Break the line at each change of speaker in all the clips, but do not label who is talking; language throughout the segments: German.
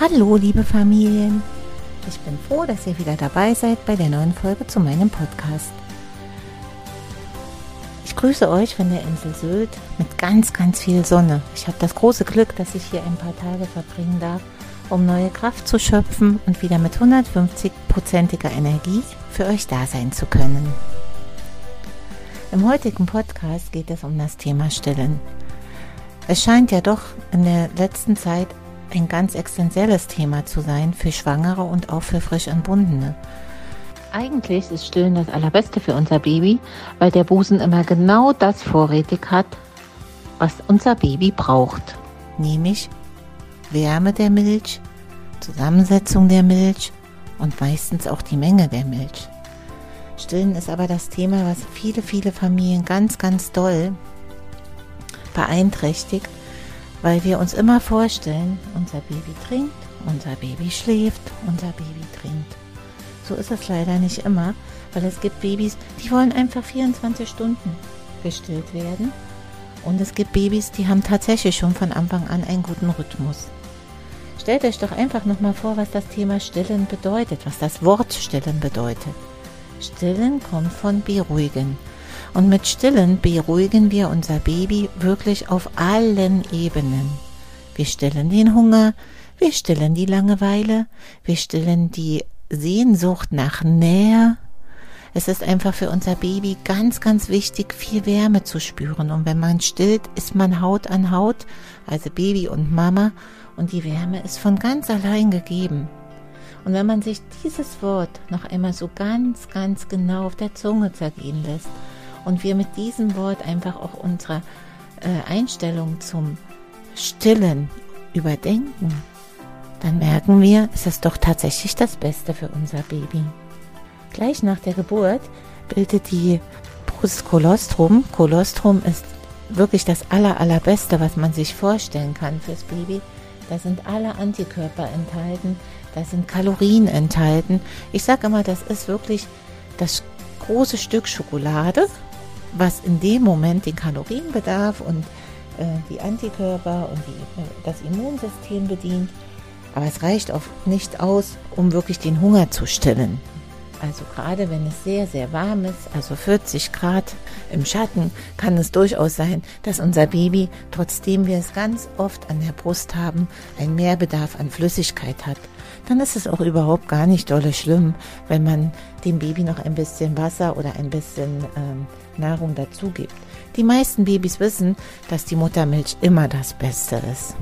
Hallo, liebe Familien. Ich bin froh, dass ihr wieder dabei seid bei der neuen Folge zu meinem Podcast. Ich grüße euch von der Insel Sylt mit ganz, ganz viel Sonne. Ich habe das große Glück, dass ich hier ein paar Tage verbringen darf, um neue Kraft zu schöpfen und wieder mit 150-prozentiger Energie für euch da sein zu können. Im heutigen Podcast geht es um das Thema Stillen. Es scheint ja doch in der letzten Zeit ein ganz essentielles Thema zu sein für Schwangere und auch für frisch Entbundene. Eigentlich ist Stillen das Allerbeste für unser Baby, weil der Busen immer genau das vorrätig hat, was unser Baby braucht. Nämlich Wärme der Milch, Zusammensetzung der Milch und meistens auch die Menge der Milch. Stillen ist aber das Thema, was viele, viele Familien ganz, ganz doll beeinträchtigt weil wir uns immer vorstellen, unser Baby trinkt, unser Baby schläft, unser Baby trinkt. So ist es leider nicht immer, weil es gibt Babys, die wollen einfach 24 Stunden gestillt werden. Und es gibt Babys, die haben tatsächlich schon von Anfang an einen guten Rhythmus. Stellt euch doch einfach nochmal vor, was das Thema Stillen bedeutet, was das Wort Stillen bedeutet. Stillen kommt von beruhigen. Und mit Stillen beruhigen wir unser Baby wirklich auf allen Ebenen. Wir stillen den Hunger, wir stillen die Langeweile, wir stillen die Sehnsucht nach Nähe. Es ist einfach für unser Baby ganz, ganz wichtig, viel Wärme zu spüren. Und wenn man stillt, ist man Haut an Haut, also Baby und Mama. Und die Wärme ist von ganz allein gegeben. Und wenn man sich dieses Wort noch einmal so ganz, ganz genau auf der Zunge zergehen lässt und wir mit diesem Wort einfach auch unsere äh, Einstellung zum Stillen überdenken, dann merken wir, es ist doch tatsächlich das Beste für unser Baby. Gleich nach der Geburt bildet die Brust Kolostrum. Kolostrum ist wirklich das aller, allerbeste, was man sich vorstellen kann fürs Baby. Da sind alle Antikörper enthalten, da sind Kalorien enthalten. Ich sage immer, das ist wirklich das große Stück Schokolade, was in dem Moment den Kalorienbedarf und äh, die Antikörper und die, äh, das Immunsystem bedient. Aber es reicht oft nicht aus, um wirklich den Hunger zu stillen. Also gerade wenn es sehr, sehr warm ist, also 40 Grad im Schatten, kann es durchaus sein, dass unser Baby, trotzdem wir es ganz oft an der Brust haben, einen Mehrbedarf an Flüssigkeit hat. Dann ist es auch überhaupt gar nicht dolle schlimm, wenn man dem Baby noch ein bisschen Wasser oder ein bisschen ähm, Nahrung dazu gibt. Die meisten Babys wissen, dass die Muttermilch immer das Beste ist.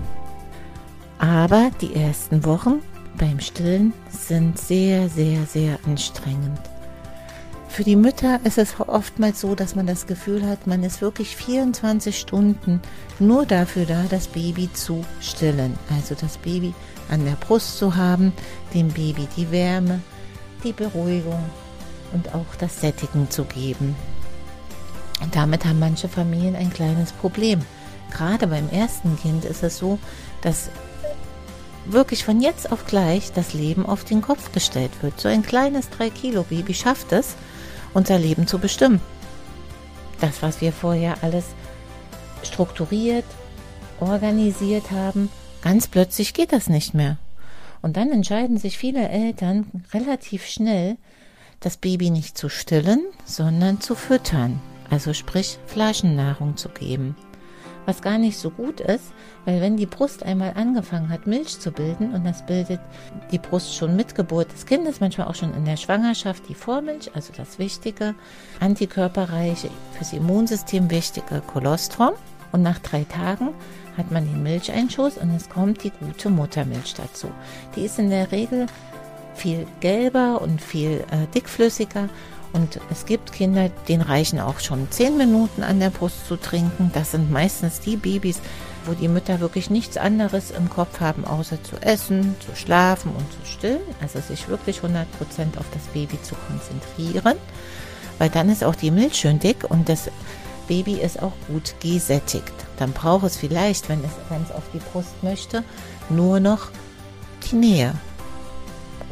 Aber die ersten Wochen beim Stillen sind sehr, sehr, sehr anstrengend. Für die Mütter ist es oftmals so, dass man das Gefühl hat, man ist wirklich 24 Stunden nur dafür da, das Baby zu stillen. Also das Baby an der Brust zu haben, dem Baby die Wärme, die Beruhigung und auch das Sättigen zu geben. Und damit haben manche Familien ein kleines Problem. Gerade beim ersten Kind ist es so, dass wirklich von jetzt auf gleich das Leben auf den Kopf gestellt wird. So ein kleines 3-Kilo-Baby schafft es, unser Leben zu bestimmen. Das, was wir vorher alles strukturiert, organisiert haben, ganz plötzlich geht das nicht mehr. Und dann entscheiden sich viele Eltern relativ schnell, das Baby nicht zu stillen, sondern zu füttern, also sprich Flaschennahrung zu geben was gar nicht so gut ist, weil wenn die Brust einmal angefangen hat, Milch zu bilden, und das bildet die Brust schon mit Geburt des Kindes, manchmal auch schon in der Schwangerschaft, die Vormilch, also das wichtige, antikörperreiche, fürs Immunsystem wichtige Kolostrum. Und nach drei Tagen hat man den Milcheinschuss und es kommt die gute Muttermilch dazu. Die ist in der Regel viel gelber und viel äh, dickflüssiger und es gibt Kinder, denen reichen auch schon zehn Minuten an der Brust zu trinken. Das sind meistens die Babys, wo die Mütter wirklich nichts anderes im Kopf haben, außer zu essen, zu schlafen und zu stillen. Also sich wirklich 100% auf das Baby zu konzentrieren, weil dann ist auch die Milch schön dick und das Baby ist auch gut gesättigt. Dann braucht es vielleicht, wenn es ganz auf die Brust möchte, nur noch die Nähe.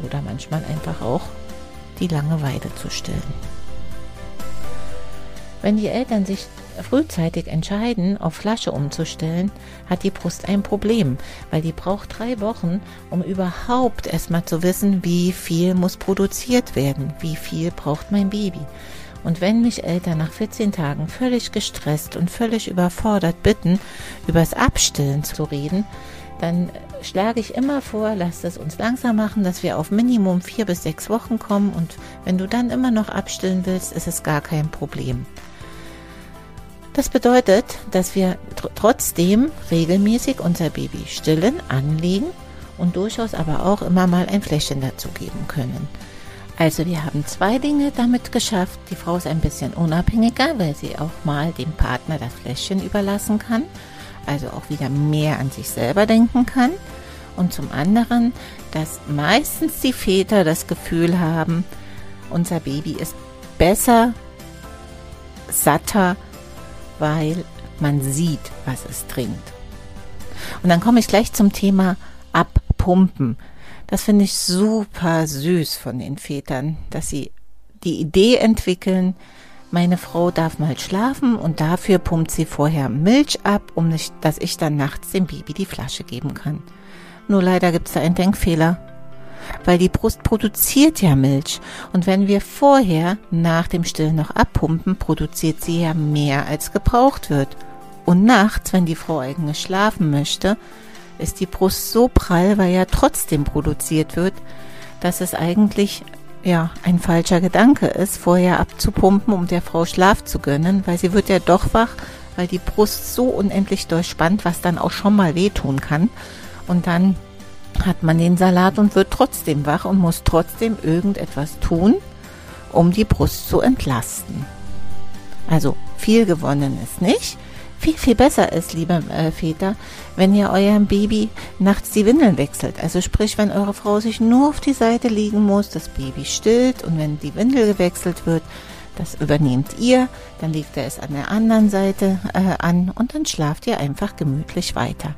Oder manchmal einfach auch die Langeweile zu stillen. Wenn die Eltern sich frühzeitig entscheiden, auf Flasche umzustellen, hat die Brust ein Problem, weil die braucht drei Wochen, um überhaupt erstmal zu wissen, wie viel muss produziert werden, wie viel braucht mein Baby. Und wenn mich Eltern nach 14 Tagen völlig gestresst und völlig überfordert bitten, übers Abstillen zu reden, dann schlage ich immer vor, lasst es uns langsam machen, dass wir auf Minimum vier bis sechs Wochen kommen und wenn du dann immer noch abstillen willst, ist es gar kein Problem. Das bedeutet, dass wir tr trotzdem regelmäßig unser Baby stillen, anlegen und durchaus aber auch immer mal ein Fläschchen dazugeben können. Also wir haben zwei Dinge damit geschafft. Die Frau ist ein bisschen unabhängiger, weil sie auch mal dem Partner das Fläschchen überlassen kann, also auch wieder mehr an sich selber denken kann. Und zum anderen, dass meistens die Väter das Gefühl haben, unser Baby ist besser, satter, weil man sieht, was es trinkt. Und dann komme ich gleich zum Thema Abpumpen. Das finde ich super süß von den Vätern, dass sie die Idee entwickeln, meine Frau darf mal schlafen und dafür pumpt sie vorher Milch ab, um nicht, dass ich dann nachts dem Baby die Flasche geben kann. Nur leider gibt es da einen Denkfehler. Weil die Brust produziert ja Milch. Und wenn wir vorher nach dem Stillen noch abpumpen, produziert sie ja mehr als gebraucht wird. Und nachts, wenn die Frau eigentlich schlafen möchte, ist die Brust so prall, weil ja trotzdem produziert wird, dass es eigentlich ja ein falscher Gedanke ist, vorher abzupumpen, um der Frau Schlaf zu gönnen, weil sie wird ja doch wach, weil die Brust so unendlich durchspannt, was dann auch schon mal wehtun kann. Und dann hat man den Salat und wird trotzdem wach und muss trotzdem irgendetwas tun, um die Brust zu entlasten. Also viel gewonnen ist nicht viel, viel besser ist, liebe äh, Väter, wenn ihr eurem Baby nachts die Windeln wechselt. Also sprich, wenn eure Frau sich nur auf die Seite liegen muss, das Baby stillt und wenn die Windel gewechselt wird, das übernehmt ihr, dann legt er es an der anderen Seite äh, an und dann schlaft ihr einfach gemütlich weiter.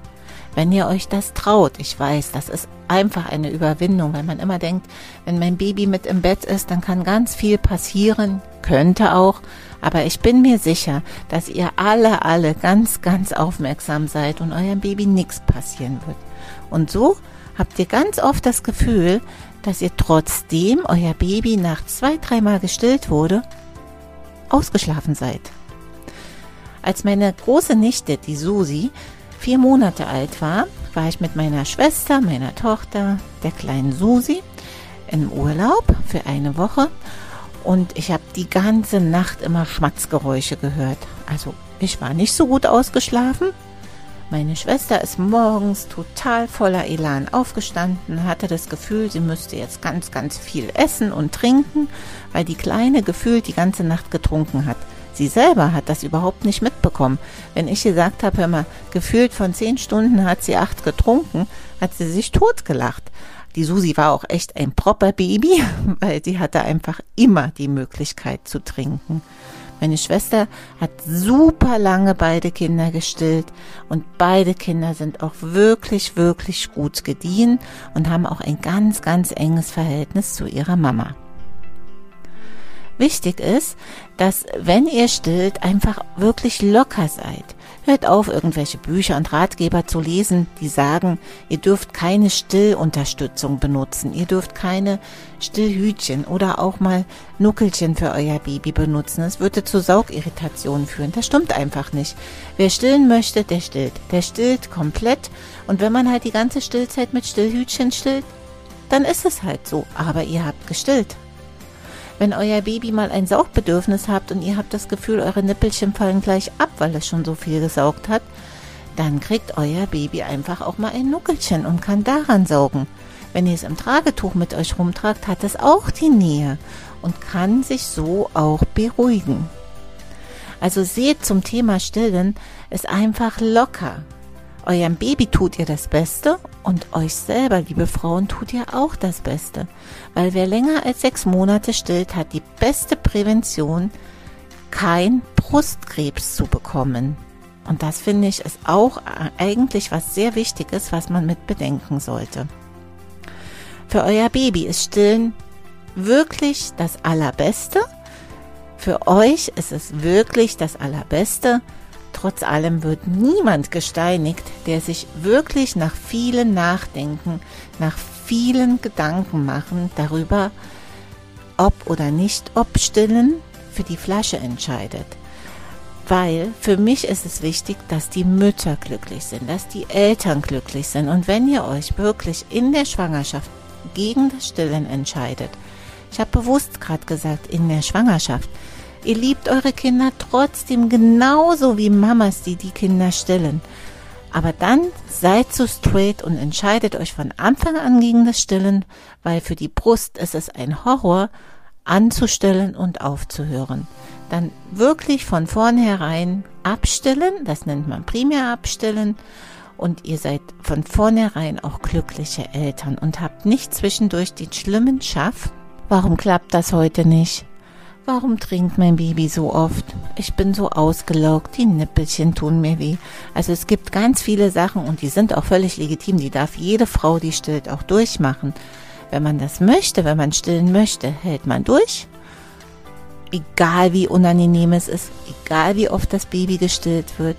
Wenn ihr euch das traut, ich weiß, das ist einfach eine Überwindung, weil man immer denkt, wenn mein Baby mit im Bett ist, dann kann ganz viel passieren, könnte auch, aber ich bin mir sicher, dass ihr alle, alle ganz, ganz aufmerksam seid und eurem Baby nichts passieren wird. Und so habt ihr ganz oft das Gefühl, dass ihr trotzdem euer Baby nach zwei, dreimal gestillt wurde, ausgeschlafen seid. Als meine große Nichte, die Susi, vier Monate alt war, war ich mit meiner Schwester, meiner Tochter, der kleinen Susi, im Urlaub für eine Woche und ich habe die ganze Nacht immer Schmatzgeräusche gehört. Also ich war nicht so gut ausgeschlafen. Meine Schwester ist morgens total voller Elan aufgestanden, hatte das Gefühl, sie müsste jetzt ganz, ganz viel essen und trinken, weil die Kleine gefühlt die ganze Nacht getrunken hat. Sie selber hat das überhaupt nicht mitbekommen. Wenn ich gesagt habe, hör mal, gefühlt von zehn Stunden hat sie acht getrunken, hat sie sich totgelacht. Die Susi war auch echt ein proper Baby, weil sie hatte einfach immer die Möglichkeit zu trinken. Meine Schwester hat super lange beide Kinder gestillt und beide Kinder sind auch wirklich, wirklich gut gediehen und haben auch ein ganz, ganz enges Verhältnis zu ihrer Mama. Wichtig ist, dass wenn ihr stillt, einfach wirklich locker seid. Hört auf, irgendwelche Bücher und Ratgeber zu lesen, die sagen, ihr dürft keine Stillunterstützung benutzen, ihr dürft keine Stillhütchen oder auch mal Nuckelchen für euer Baby benutzen. Es würde zu Saugirritationen führen. Das stimmt einfach nicht. Wer stillen möchte, der stillt. Der stillt komplett. Und wenn man halt die ganze Stillzeit mit Stillhütchen stillt, dann ist es halt so. Aber ihr habt gestillt. Wenn euer Baby mal ein Saugbedürfnis habt und ihr habt das Gefühl, eure Nippelchen fallen gleich ab, weil es schon so viel gesaugt hat, dann kriegt euer Baby einfach auch mal ein Nuckelchen und kann daran saugen. Wenn ihr es im Tragetuch mit euch rumtragt, hat es auch die Nähe und kann sich so auch beruhigen. Also seht zum Thema Stillen, ist einfach locker. Eurem Baby tut ihr das Beste und euch selber, liebe Frauen, tut ihr auch das Beste. Weil wer länger als sechs Monate stillt, hat die beste Prävention, kein Brustkrebs zu bekommen. Und das finde ich ist auch eigentlich was sehr Wichtiges, was man mit bedenken sollte. Für euer Baby ist Stillen wirklich das Allerbeste. Für euch ist es wirklich das Allerbeste. Trotz allem wird niemand gesteinigt, der sich wirklich nach vielen Nachdenken, nach vielen Gedanken machen darüber, ob oder nicht ob stillen für die Flasche entscheidet. Weil für mich ist es wichtig, dass die Mütter glücklich sind, dass die Eltern glücklich sind. Und wenn ihr euch wirklich in der Schwangerschaft gegen das Stillen entscheidet, ich habe bewusst gerade gesagt, in der Schwangerschaft, Ihr liebt eure Kinder trotzdem genauso wie Mamas, die die Kinder stillen. Aber dann seid so straight und entscheidet euch von Anfang an gegen das Stillen, weil für die Brust ist es ein Horror, anzustellen und aufzuhören. Dann wirklich von vornherein abstillen, das nennt man primär abstillen, und ihr seid von vornherein auch glückliche Eltern und habt nicht zwischendurch den schlimmen Schaff. Warum klappt das heute nicht? Warum trinkt mein Baby so oft? Ich bin so ausgelaugt, die Nippelchen tun mir weh. Also es gibt ganz viele Sachen und die sind auch völlig legitim. Die darf jede Frau, die stillt, auch durchmachen. Wenn man das möchte, wenn man stillen möchte, hält man durch. Egal wie unangenehm es ist, egal wie oft das Baby gestillt wird.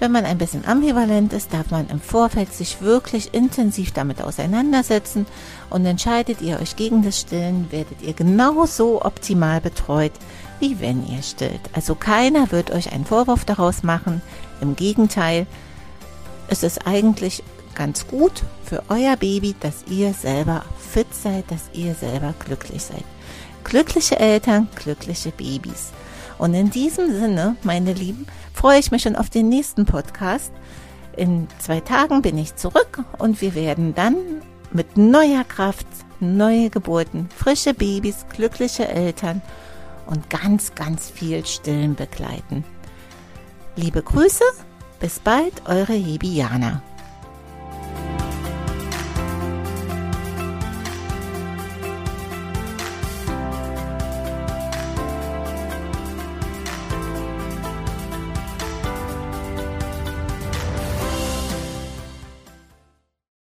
Wenn man ein bisschen ambivalent ist, darf man im Vorfeld sich wirklich intensiv damit auseinandersetzen und entscheidet ihr euch gegen das Stillen, werdet ihr genauso optimal betreut, wie wenn ihr stillt. Also keiner wird euch einen Vorwurf daraus machen. Im Gegenteil, es ist eigentlich ganz gut für euer Baby, dass ihr selber fit seid, dass ihr selber glücklich seid. Glückliche Eltern, glückliche Babys. Und in diesem Sinne, meine Lieben, freue ich mich schon auf den nächsten Podcast. In zwei Tagen bin ich zurück und wir werden dann mit neuer Kraft neue Geburten, frische Babys, glückliche Eltern und ganz, ganz viel Stillen begleiten. Liebe Grüße, bis bald, eure Hebiana.